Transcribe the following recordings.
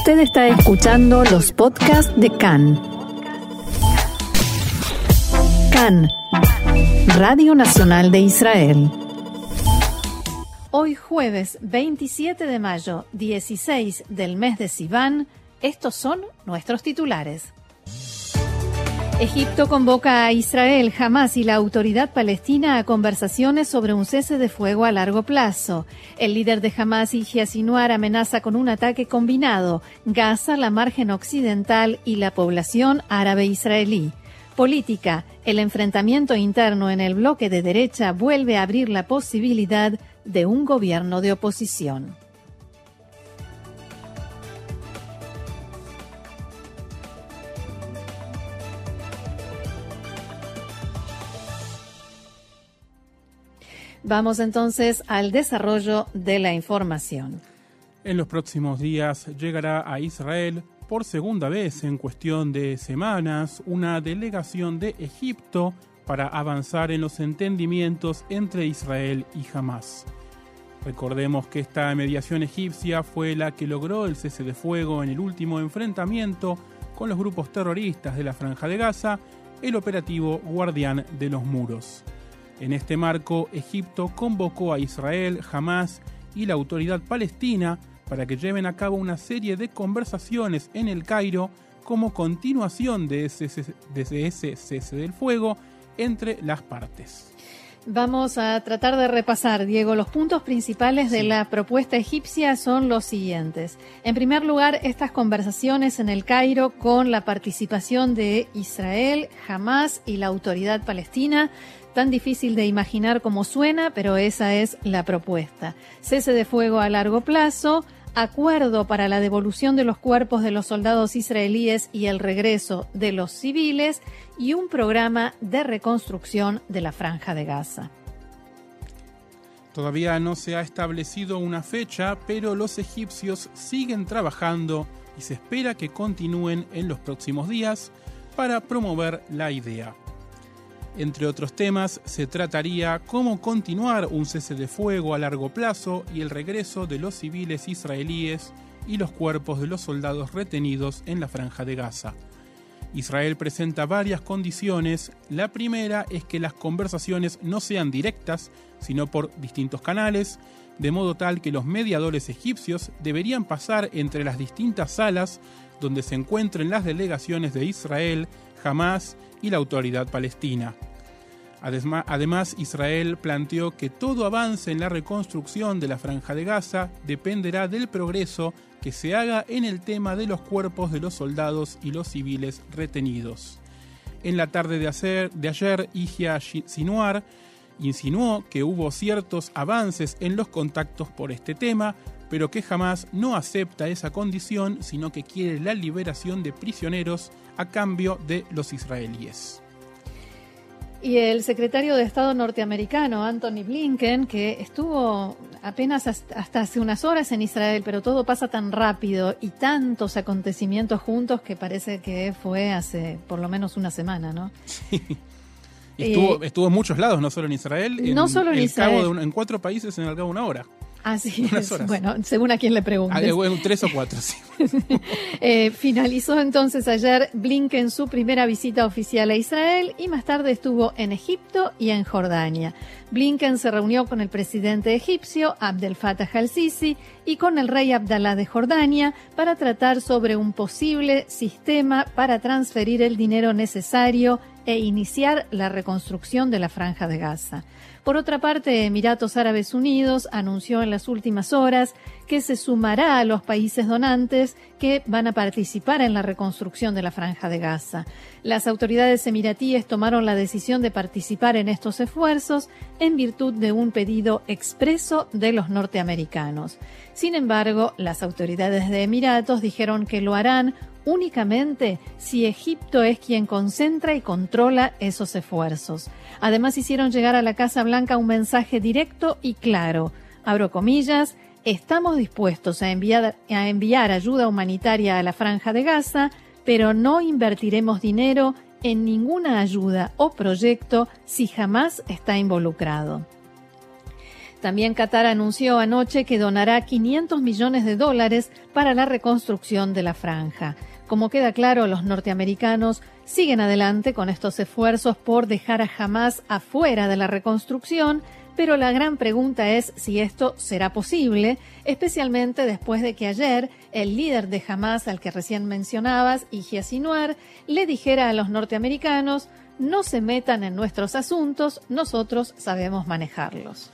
Usted está escuchando los podcasts de CAN. CAN, Radio Nacional de Israel. Hoy jueves 27 de mayo, 16 del mes de Sivan, estos son nuestros titulares. Egipto convoca a Israel, Hamas y la autoridad palestina a conversaciones sobre un cese de fuego a largo plazo. El líder de Hamas, Yahya Sinwar, amenaza con un ataque combinado, Gaza, la margen occidental y la población árabe israelí. Política. El enfrentamiento interno en el bloque de derecha vuelve a abrir la posibilidad de un gobierno de oposición. Vamos entonces al desarrollo de la información. En los próximos días llegará a Israel por segunda vez en cuestión de semanas una delegación de Egipto para avanzar en los entendimientos entre Israel y Hamas. Recordemos que esta mediación egipcia fue la que logró el cese de fuego en el último enfrentamiento con los grupos terroristas de la Franja de Gaza, el operativo Guardián de los Muros. En este marco, Egipto convocó a Israel, Hamas y la autoridad palestina para que lleven a cabo una serie de conversaciones en el Cairo como continuación de ese, cese del fuego entre las partes. Vamos a tratar de repasar, Diego. Los puntos principales de la propuesta egipcia son los siguientes. En primer lugar, estas conversaciones en el Cairo con la participación de Israel, Hamas y la autoridad palestina tan difícil de imaginar como suena, pero esa es la propuesta. Cese de fuego a largo plazo, acuerdo para la devolución de los cuerpos de los soldados israelíes y el regreso de los civiles y un programa de reconstrucción de la franja de Gaza. Todavía no se ha establecido una fecha, pero los egipcios siguen trabajando y se espera que continúen en los próximos días para promover la idea. Entre otros temas, se trataría cómo continuar un cese de fuego a largo plazo y el regreso de los civiles israelíes y los cuerpos de los soldados retenidos en la franja de Gaza. Israel presenta varias condiciones. La primera es que las conversaciones no sean directas, sino por distintos canales, de modo tal que los mediadores egipcios deberían pasar entre las distintas salas donde se encuentren las delegaciones de Israel, Hamas y la autoridad palestina. Además, Israel planteó que todo avance en la reconstrucción de la franja de Gaza dependerá del progreso que se haga en el tema de los cuerpos de los soldados y los civiles retenidos. En la tarde de, ayer, de Sinuar insinuó que hubo ciertos avances en los contactos por este tema, pero que jamás no acepta esa condición, sino que quiere la liberación de prisioneros a cambio de los israelíes. Y el secretario de Estado norteamericano, Anthony Blinken, que estuvo apenas hasta hace unas horas en Israel, pero todo pasa tan rápido y tantos acontecimientos juntos que parece que fue hace por lo menos una semana, ¿no? Sí. Estuvo, estuvo, en muchos lados, no solo en Israel. no solo en Israel. en cuatro países en el cabo de una hora. Así es. Bueno, según a quien le pregunte. Ah, tres o cuatro, sí. Eh, finalizó entonces ayer Blinken su primera visita oficial a Israel y más tarde estuvo en Egipto y en Jordania. Blinken se reunió con el presidente egipcio Abdel Fattah al-Sisi y con el rey Abdallah de Jordania para tratar sobre un posible sistema para transferir el dinero necesario e iniciar la reconstrucción de la franja de Gaza. Por otra parte, Emiratos Árabes Unidos anunció en las últimas horas que se sumará a los países donantes que van a participar en la reconstrucción de la franja de Gaza. Las autoridades emiratíes tomaron la decisión de participar en estos esfuerzos en virtud de un pedido expreso de los norteamericanos. Sin embargo, las autoridades de Emiratos dijeron que lo harán únicamente si Egipto es quien concentra y controla esos esfuerzos. Además hicieron llegar a la Casa Blanca un mensaje directo y claro. Abro comillas, estamos dispuestos a enviar, a enviar ayuda humanitaria a la franja de Gaza, pero no invertiremos dinero en ninguna ayuda o proyecto si jamás está involucrado. También Qatar anunció anoche que donará 500 millones de dólares para la reconstrucción de la franja. Como queda claro, los norteamericanos siguen adelante con estos esfuerzos por dejar a Hamas afuera de la reconstrucción, pero la gran pregunta es si esto será posible, especialmente después de que ayer el líder de Hamas, al que recién mencionabas, Yahya Sinwar, le dijera a los norteamericanos no se metan en nuestros asuntos, nosotros sabemos manejarlos.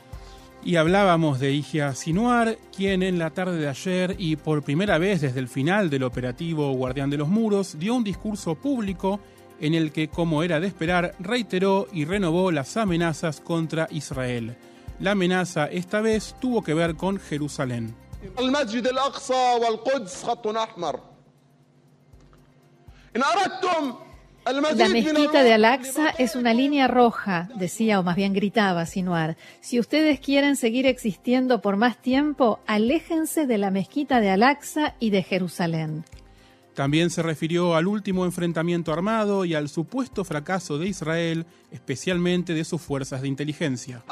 Y hablábamos de Igia Sinuar, quien en la tarde de ayer y por primera vez desde el final del operativo Guardián de los Muros dio un discurso público en el que, como era de esperar, reiteró y renovó las amenazas contra Israel. La amenaza esta vez tuvo que ver con Jerusalén. La mezquita de Al-Aqsa es una línea roja, decía o más bien gritaba Sinuar. Si ustedes quieren seguir existiendo por más tiempo, aléjense de la mezquita de Al-Aqsa y de Jerusalén. También se refirió al último enfrentamiento armado y al supuesto fracaso de Israel, especialmente de sus fuerzas de inteligencia.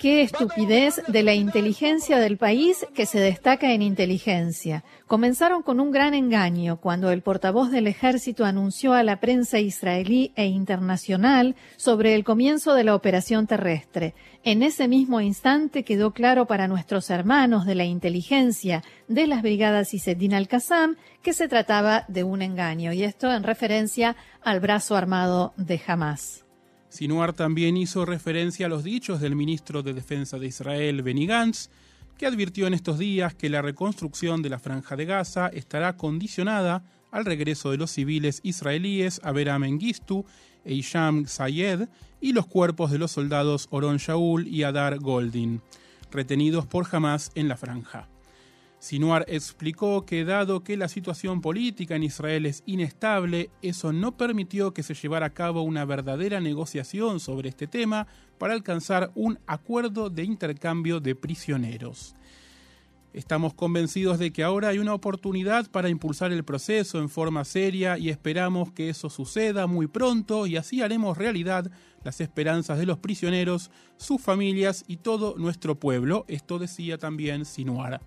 Qué estupidez de la inteligencia del país que se destaca en inteligencia. Comenzaron con un gran engaño cuando el portavoz del ejército anunció a la prensa israelí e internacional sobre el comienzo de la operación terrestre. En ese mismo instante quedó claro para nuestros hermanos de la inteligencia de las brigadas Isedin al-Qassam que se trataba de un engaño, y esto en referencia al brazo armado de Hamas. Sinuar también hizo referencia a los dichos del ministro de Defensa de Israel, Benny Gantz, que advirtió en estos días que la reconstrucción de la franja de Gaza estará condicionada al regreso de los civiles israelíes Abraham Mengistu e Isham Sayed y los cuerpos de los soldados Oron Shaul y Adar Goldin, retenidos por Hamas en la franja. Sinuar explicó que dado que la situación política en Israel es inestable, eso no permitió que se llevara a cabo una verdadera negociación sobre este tema para alcanzar un acuerdo de intercambio de prisioneros. Estamos convencidos de que ahora hay una oportunidad para impulsar el proceso en forma seria y esperamos que eso suceda muy pronto y así haremos realidad las esperanzas de los prisioneros, sus familias y todo nuestro pueblo. Esto decía también Sinuar.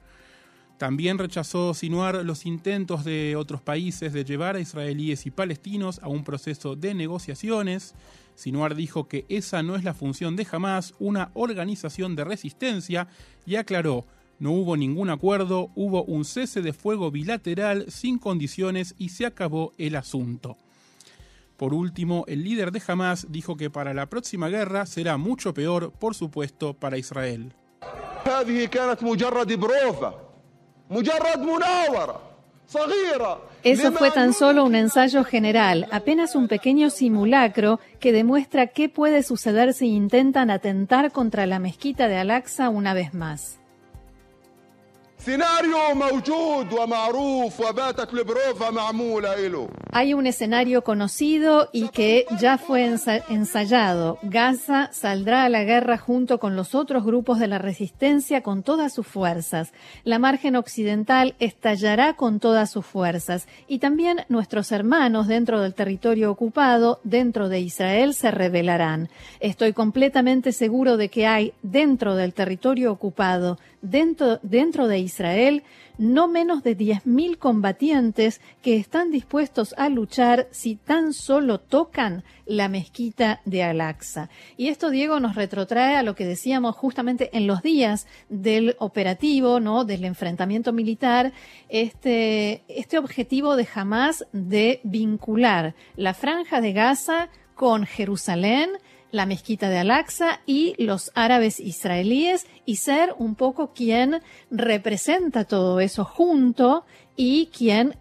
También rechazó Sinuar los intentos de otros países de llevar a israelíes y palestinos a un proceso de negociaciones. Sinuar dijo que esa no es la función de Hamas, una organización de resistencia, y aclaró, no hubo ningún acuerdo, hubo un cese de fuego bilateral sin condiciones y se acabó el asunto. Por último, el líder de Hamas dijo que para la próxima guerra será mucho peor, por supuesto, para Israel. Eso fue tan solo un ensayo general, apenas un pequeño simulacro que demuestra qué puede suceder si intentan atentar contra la mezquita de Al-Aqsa una vez más. Hay un escenario conocido y que ya fue ensayado. Gaza saldrá a la guerra junto con los otros grupos de la resistencia con todas sus fuerzas. La margen occidental estallará con todas sus fuerzas. Y también nuestros hermanos dentro del territorio ocupado, dentro de Israel, se rebelarán. Estoy completamente seguro de que hay dentro del territorio ocupado, dentro, dentro de Israel, no menos de 10.000 combatientes que están dispuestos a luchar si tan solo tocan la mezquita de Al-Aqsa. Y esto, Diego, nos retrotrae a lo que decíamos justamente en los días del operativo, ¿no? del enfrentamiento militar, este, este objetivo de jamás de vincular la franja de Gaza con Jerusalén, la mezquita de Al-Aqsa y los árabes israelíes y ser un poco quien representa todo eso junto y quien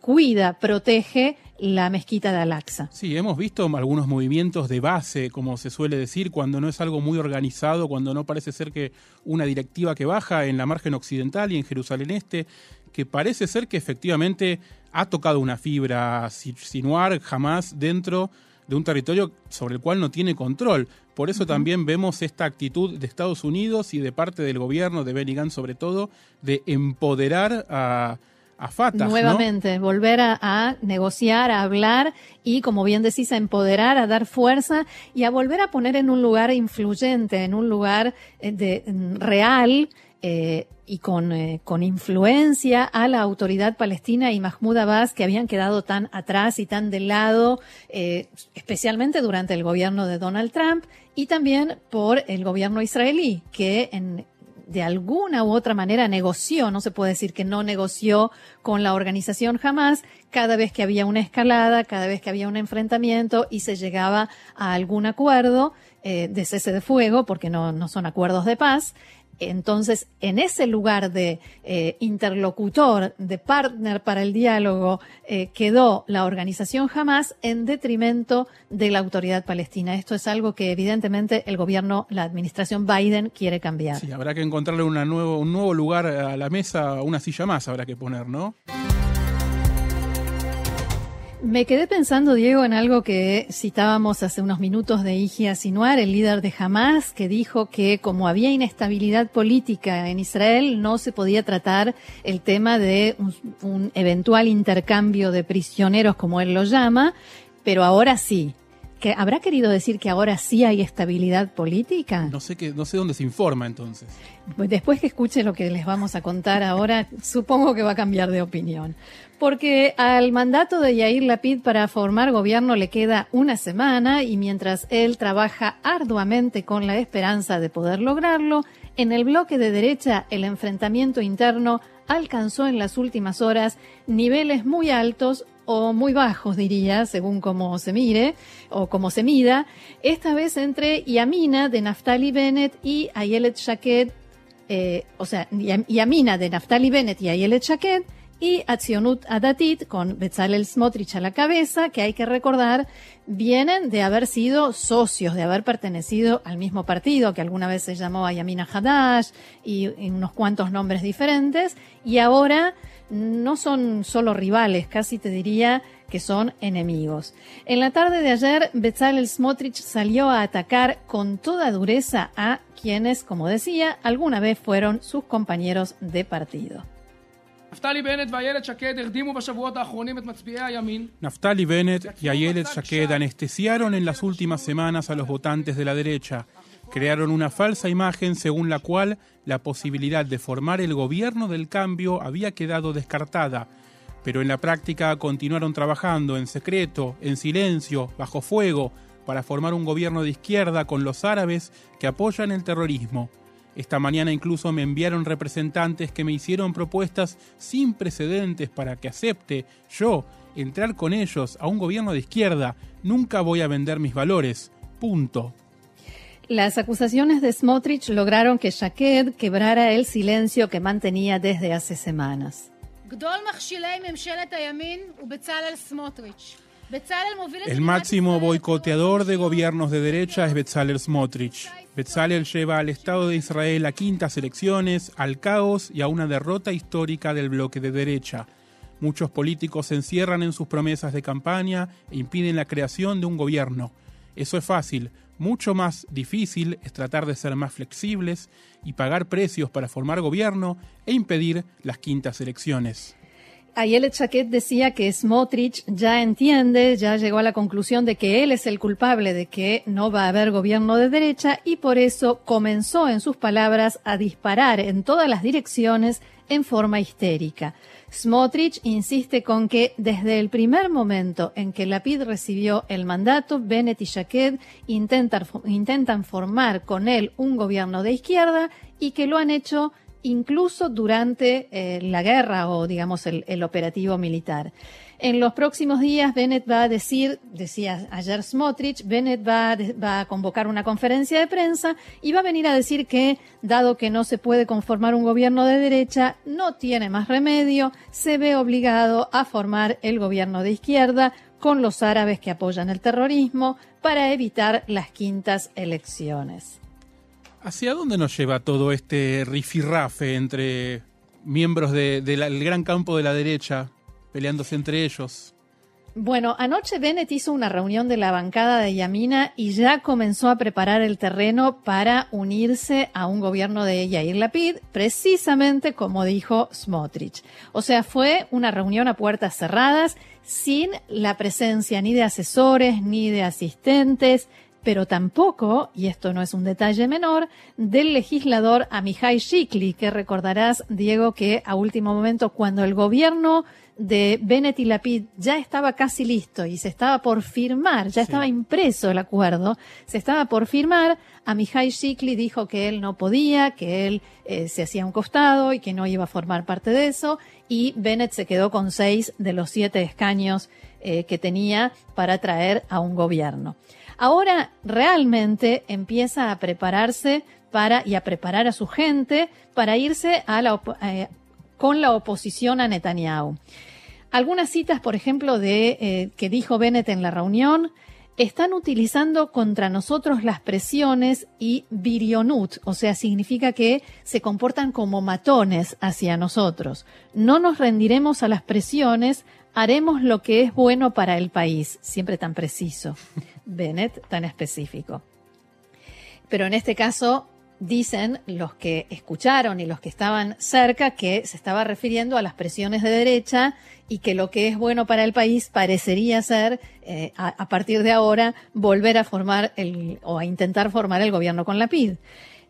cuida, protege la mezquita de Al-Aqsa. Sí, hemos visto algunos movimientos de base, como se suele decir, cuando no es algo muy organizado, cuando no parece ser que una directiva que baja en la margen occidental y en Jerusalén Este, que parece ser que efectivamente ha tocado una fibra sinuar jamás dentro de un territorio sobre el cual no tiene control. Por eso también vemos esta actitud de Estados Unidos y de parte del gobierno de Benny Gantz sobre todo de empoderar a, a Fatah. Nuevamente, volver a, negociar, a hablar y, como bien decís, a empoderar, a dar fuerza y a volver a poner en un lugar influyente, en un lugar eh, de, real eh, y con, eh, con influencia a la autoridad palestina y Mahmoud Abbas, que habían quedado tan atrás y tan de lado, especialmente durante el gobierno de Donald Trump y también por el gobierno israelí, que en, de alguna u otra manera negoció, no se puede decir que no negoció con la organización jamás, cada vez que había una escalada, cada vez que había un enfrentamiento y se llegaba a algún acuerdo eh, de cese de fuego, porque no, no son acuerdos de paz, entonces, en ese lugar de eh, interlocutor, de partner para el diálogo, eh, quedó la organización Hamas en detrimento de la autoridad palestina. Esto es algo que evidentemente el gobierno, la administración Biden quiere cambiar. Sí, habrá que encontrarle nuevo, un nuevo lugar a la mesa, una silla más habrá que poner, ¿no? Me quedé pensando, Diego, en algo que citábamos hace unos minutos de Igia Sinuar, el líder de Hamas, que dijo que como había inestabilidad política en Israel, no se podía tratar el tema de un, un eventual intercambio de prisioneros, como él lo llama, pero ahora sí que habrá querido decir que ahora sí hay estabilidad política. No sé que, no sé dónde se informa entonces. Pues después que escuche lo que les vamos a contar ahora, supongo que va a cambiar de opinión. Porque al mandato de Yair Lapid para formar gobierno le queda una semana y mientras él trabaja arduamente con la esperanza de poder lograrlo, en el bloque de derecha el enfrentamiento interno alcanzó en las últimas horas niveles muy altos o muy bajos, diría, según cómo se mire o cómo se mida, esta vez entre Yamina de Naftali Bennett y Ayelet Shaked, eh, o sea, Yamina de Naftali Bennett y Ayelet Shaked, y Atzionut Adatit con Bezalel Smotrich a la cabeza, que hay que recordar, vienen de haber sido socios, de haber pertenecido al mismo partido, que alguna vez se llamó Ayamina Hadash y, y unos cuantos nombres diferentes, y ahora no son solo rivales, casi te diría que son enemigos. En la tarde de ayer, Bezalel Smotrich salió a atacar con toda dureza a quienes, como decía, alguna vez fueron sus compañeros de partido. Naftali Bennett y Ayelet Shaked anestesiaron en las últimas semanas a los votantes de la derecha. Crearon una falsa imagen según la cual la posibilidad de formar el gobierno del cambio había quedado descartada, pero en la práctica continuaron trabajando en secreto, en silencio, bajo fuego, para formar un gobierno de izquierda con los árabes que apoyan el terrorismo. Esta mañana incluso me enviaron representantes que me hicieron propuestas sin precedentes para que acepte yo entrar con ellos a un gobierno de izquierda. Nunca voy a vender mis valores. Punto. Las acusaciones de Smotrich lograron que Shaked quebrara el silencio que mantenía desde hace semanas. El máximo boicoteador de gobiernos de derecha es Bezalel Smotrich. Bezalel lleva al Estado de Israel a quintas elecciones, al caos y a una derrota histórica del bloque de derecha. Muchos políticos se encierran en sus promesas de campaña e impiden la creación de un gobierno. Eso es fácil, mucho más difícil es tratar de ser más flexibles y pagar precios para formar gobierno e impedir las quintas elecciones. Ayelet Chaquet decía que Smotrich ya entiende, ya llegó a la conclusión de que él es el culpable de que no va a haber gobierno de derecha y por eso comenzó, en sus palabras, a disparar en todas las direcciones en forma histérica. Smotrich insiste con que desde el primer momento en que Lapid recibió el mandato, Bennett y Shaked intentan, formar con él un gobierno de izquierda y que lo han hecho incluso durante eh, la guerra o digamos el operativo militar. En los próximos días, Bennett va a decir, decía ayer Smotrich, Bennett va, va, a convocar una conferencia de prensa y va a venir a decir que, dado que no se puede conformar un gobierno de derecha, no tiene más remedio, se ve obligado a formar el gobierno de izquierda con los árabes que apoyan el terrorismo para evitar las quintas elecciones. ¿Hacia dónde nos lleva todo este rifirrafe entre miembros del gran campo de la derecha, peleándose entre ellos. Bueno, anoche Bennett hizo una reunión de la bancada de Yamina y ya comenzó a preparar el terreno para unirse a un gobierno de Yair Lapid, precisamente como dijo Smotrich. O sea, fue una reunión a puertas cerradas, sin la presencia ni de asesores ni de asistentes, pero tampoco, y esto no es un detalle menor, del legislador Amihai Shikli, que recordarás, Diego, que a último momento, cuando el gobierno de Bennett y Lapid ya estaba casi listo y se estaba por firmar, ya estaba impreso el acuerdo, se estaba por firmar, Amihai Shikli dijo que él no podía, que él eh, se hacía un costado y que no iba a formar parte de eso, y Bennett se quedó con seis de los siete escaños eh, que tenía para traer a un gobierno. Ahora realmente empieza a prepararse para y a preparar a su gente para irse eh, con la oposición a Netanyahu. Algunas citas, por ejemplo, de eh, que dijo Bennett en la reunión, están utilizando contra nosotros las presiones y virionut, o sea, significa que se comportan como matones hacia nosotros. No nos rendiremos a las presiones, haremos lo que es bueno para el país, siempre tan preciso. Bennett tan específico. Pero en este caso dicen los que escucharon y los que estaban cerca que se estaba refiriendo a las presiones de derecha y que lo que es bueno para el país parecería ser, eh, a, partir de ahora, volver a formar o a intentar formar el gobierno con la PID.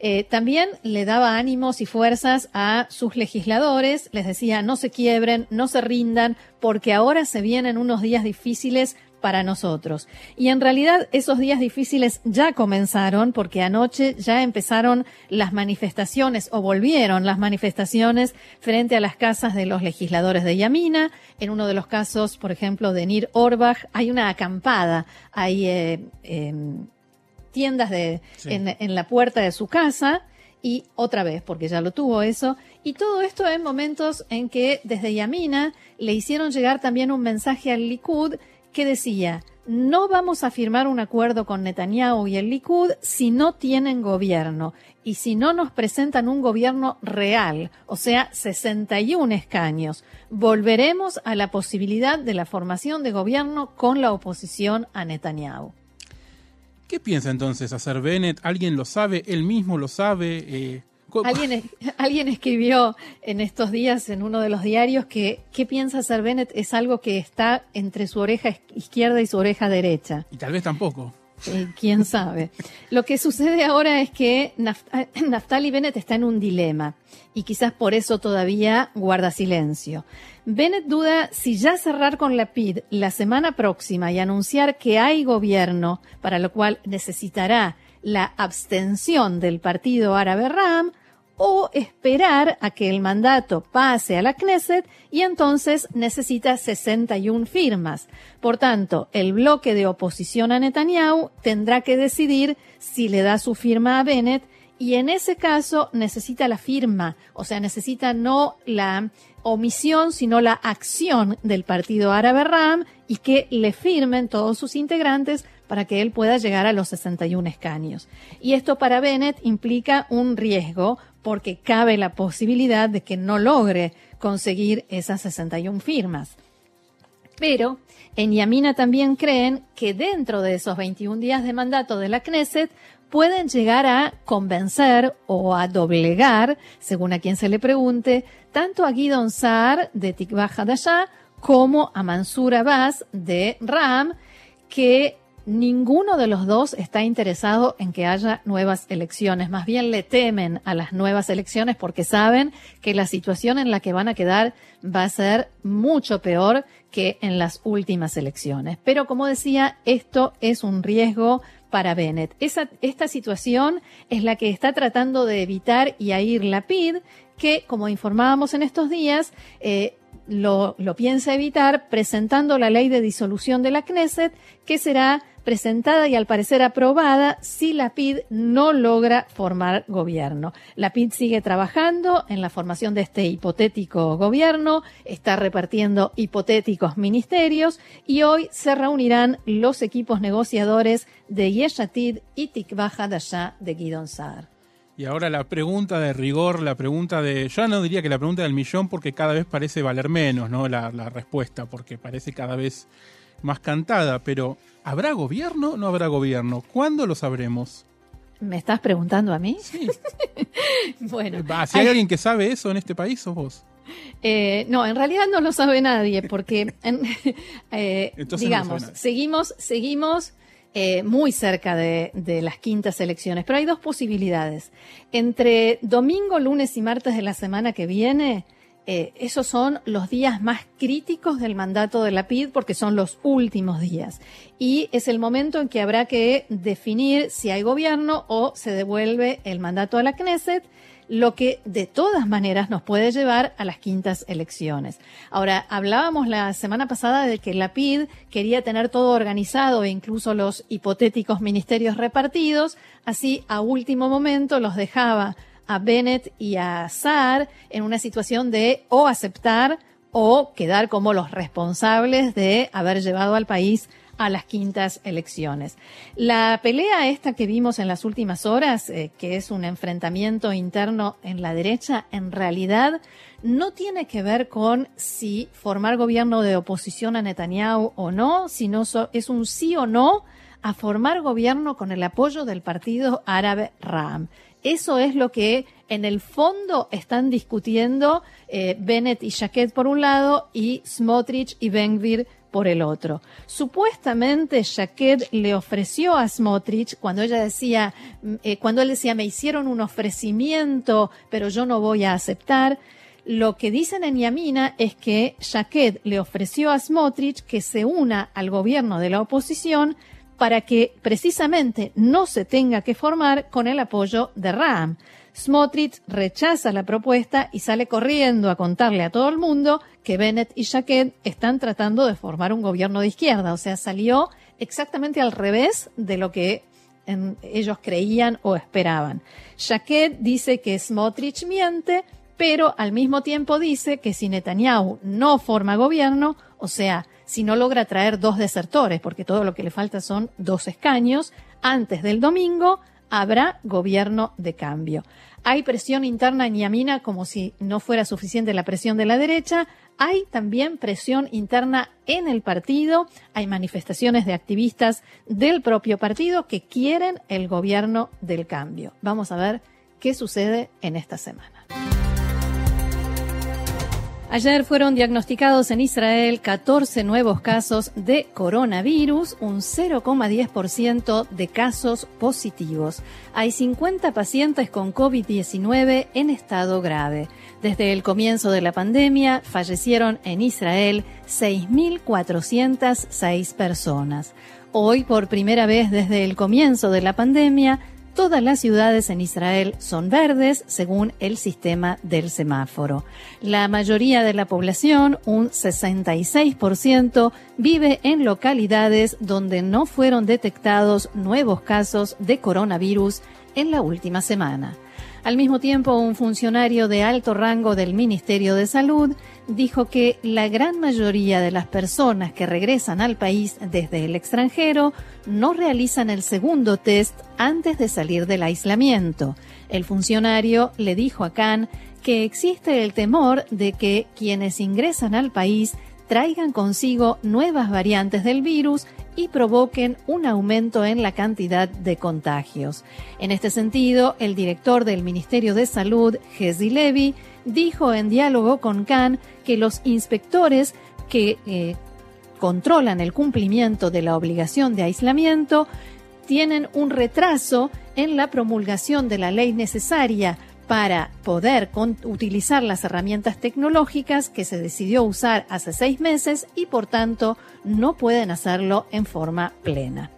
Eh, también le daba ánimos y fuerzas a sus legisladores, les decía no se quiebren, no se rindan, porque ahora se vienen unos días difíciles para nosotros. Y en realidad esos días difíciles ya comenzaron porque anoche ya empezaron las manifestaciones o volvieron las manifestaciones frente a las casas de los legisladores de Yamina. En uno de los casos, por ejemplo, de Nir Orbach, hay una acampada, hay eh, tiendas de, en, en la puerta de su casa y otra vez, porque ya lo tuvo eso, y todo esto en momentos en que desde Yamina le hicieron llegar también un mensaje al Likud que decía, no vamos a firmar un acuerdo con Netanyahu y el Likud si no tienen gobierno y si no nos presentan un gobierno real, o sea, 61 escaños. Volveremos a la posibilidad de la formación de gobierno con la oposición a Netanyahu. ¿Qué piensa entonces hacer Bennett? ¿Alguien lo sabe? ¿Él mismo lo sabe? Eh, Alguien, alguien escribió en estos días en uno de los diarios que qué piensa hacer Bennett es algo que está entre su oreja izquierda y su oreja derecha. Y tal vez tampoco. Quién sabe. Lo que sucede ahora es que Naftali Bennett está en un dilema y quizás por eso todavía guarda silencio. Bennett duda si ya cerrar con la PID la semana próxima y anunciar que hay gobierno, para lo cual necesitará la abstención del partido árabe RAM, o esperar a que el mandato pase a la Knesset y entonces necesita 61 firmas. Por tanto, el bloque de oposición a Netanyahu tendrá que decidir si le da su firma a Bennett y en ese caso necesita la firma, o sea, necesita no la omisión, sino la acción del partido árabe RAM y que le firmen todos sus integrantes para que él pueda llegar a los 61 escaños. Y esto para Bennett implica un riesgo porque cabe la posibilidad de que no logre conseguir esas 61 firmas. Pero en Yamina también creen que dentro de esos 21 días de mandato de la Knesset pueden llegar a convencer o a doblegar, según a quien se le pregunte, tanto a Guidon Saar de Tikva Hadashah como a Mansur Abbas de Ram, que Ninguno de los dos está interesado en que haya nuevas elecciones. Más bien le temen a las nuevas elecciones porque saben que la situación en la que van a quedar va a ser mucho peor que en las últimas elecciones. Pero como decía, esto es un riesgo para Bennett. esta situación es la que está tratando de evitar Yair Lapid, que, como informábamos en estos días, eh, lo, lo piensa evitar presentando la ley de disolución de la Knesset, que será presentada y al parecer aprobada si la PID no logra formar gobierno. La PID sigue trabajando en la formación de este hipotético gobierno, está repartiendo hipotéticos ministerios y hoy se reunirán los equipos negociadores de Yeshatid y Tikva Hadashah de Gidon Saar. Y ahora la pregunta de rigor, la pregunta de. Yo no diría que la pregunta del millón, porque cada vez parece valer menos, ¿no? La respuesta, porque parece cada vez más cantada, pero ¿habrá gobierno o no habrá gobierno? ¿Cuándo lo sabremos? ¿Me estás preguntando a mí? Sí. bueno. Si hay, alguien que sabe eso en este país, sos vos. Eh, no, en realidad no lo sabe nadie, porque, eh, digamos, seguimos, seguimos eh, muy cerca de, de, las quintas elecciones, pero hay dos posibilidades. Entre domingo, lunes y martes de la semana que viene, eh, esos son los días más críticos del mandato de la PID porque son los últimos días. Y es el momento en que habrá que definir si hay gobierno o se devuelve el mandato a la Knesset, lo que de todas maneras nos puede llevar a las quintas elecciones. Ahora, hablábamos la semana pasada de que la PID quería tener todo organizado e incluso los hipotéticos ministerios repartidos, así a último momento los dejaba a Bennett y a Saar en una situación de o aceptar o quedar como los responsables de haber llevado al país a las quintas elecciones. La pelea esta que vimos en las últimas horas, eh, que es un enfrentamiento interno en la derecha, en realidad no tiene que ver con si formar gobierno de oposición a Netanyahu o no, sino es un sí o no a formar gobierno con el apoyo del partido árabe RAM. Eso es lo que en el fondo están discutiendo eh, Bennett y Jaquet por un lado y Smotrich y Benvir por el otro. Supuestamente Jaquet le ofreció a Smotrich cuando ella decía, mm, eh, cuando él decía me hicieron un ofrecimiento, pero yo no voy a aceptar. Lo que dicen en Yamina es que Jaquet le ofreció a Smotrich que se una al gobierno de la oposición para que precisamente no se tenga que formar con el apoyo de Ram. Smotrich rechaza la propuesta y sale corriendo a contarle a todo el mundo que Bennett y Jaquet están tratando de formar un gobierno de izquierda. O sea, salió exactamente al revés de lo que ellos creían o esperaban. Jaquet dice que Smotrich miente, pero al mismo tiempo dice que si Netanyahu no forma gobierno, o sea, si no logra traer dos desertores, porque todo lo que le falta son dos escaños, antes del domingo habrá gobierno de cambio. Hay presión interna en Yamina como si no fuera suficiente la presión de la derecha. Hay también presión interna en el partido. Hay manifestaciones de activistas del propio partido que quieren el gobierno del cambio. Vamos a ver qué sucede en esta semana. Ayer fueron diagnosticados en Israel 14 nuevos casos de coronavirus, un 0,10% de casos positivos. Hay 50 pacientes con COVID-19 en estado grave. Desde el comienzo de la pandemia fallecieron en Israel 6.406 personas. Hoy, por primera vez desde el comienzo de la pandemia, Todas las ciudades en Israel son verdes según el sistema del semáforo. La mayoría de la población, un 66%, vive en localidades donde no fueron detectados nuevos casos de coronavirus en la última semana. Al mismo tiempo, un funcionario de alto rango del Ministerio de Salud dijo que la gran mayoría de las personas que regresan al país desde el extranjero no realizan el segundo test antes de salir del aislamiento. El funcionario le dijo a Khan que existe el temor de que quienes ingresan al país traigan consigo nuevas variantes del virus y provoquen un aumento en la cantidad de contagios. En este sentido, el director del Ministerio de Salud, Hezi Levy, dijo en diálogo con Khan que los inspectores que eh, controlan el cumplimiento de la obligación de aislamiento tienen un retraso en la promulgación de la ley necesaria para poder utilizar las herramientas tecnológicas que se decidió usar hace seis meses y por tanto no pueden hacerlo en forma plena.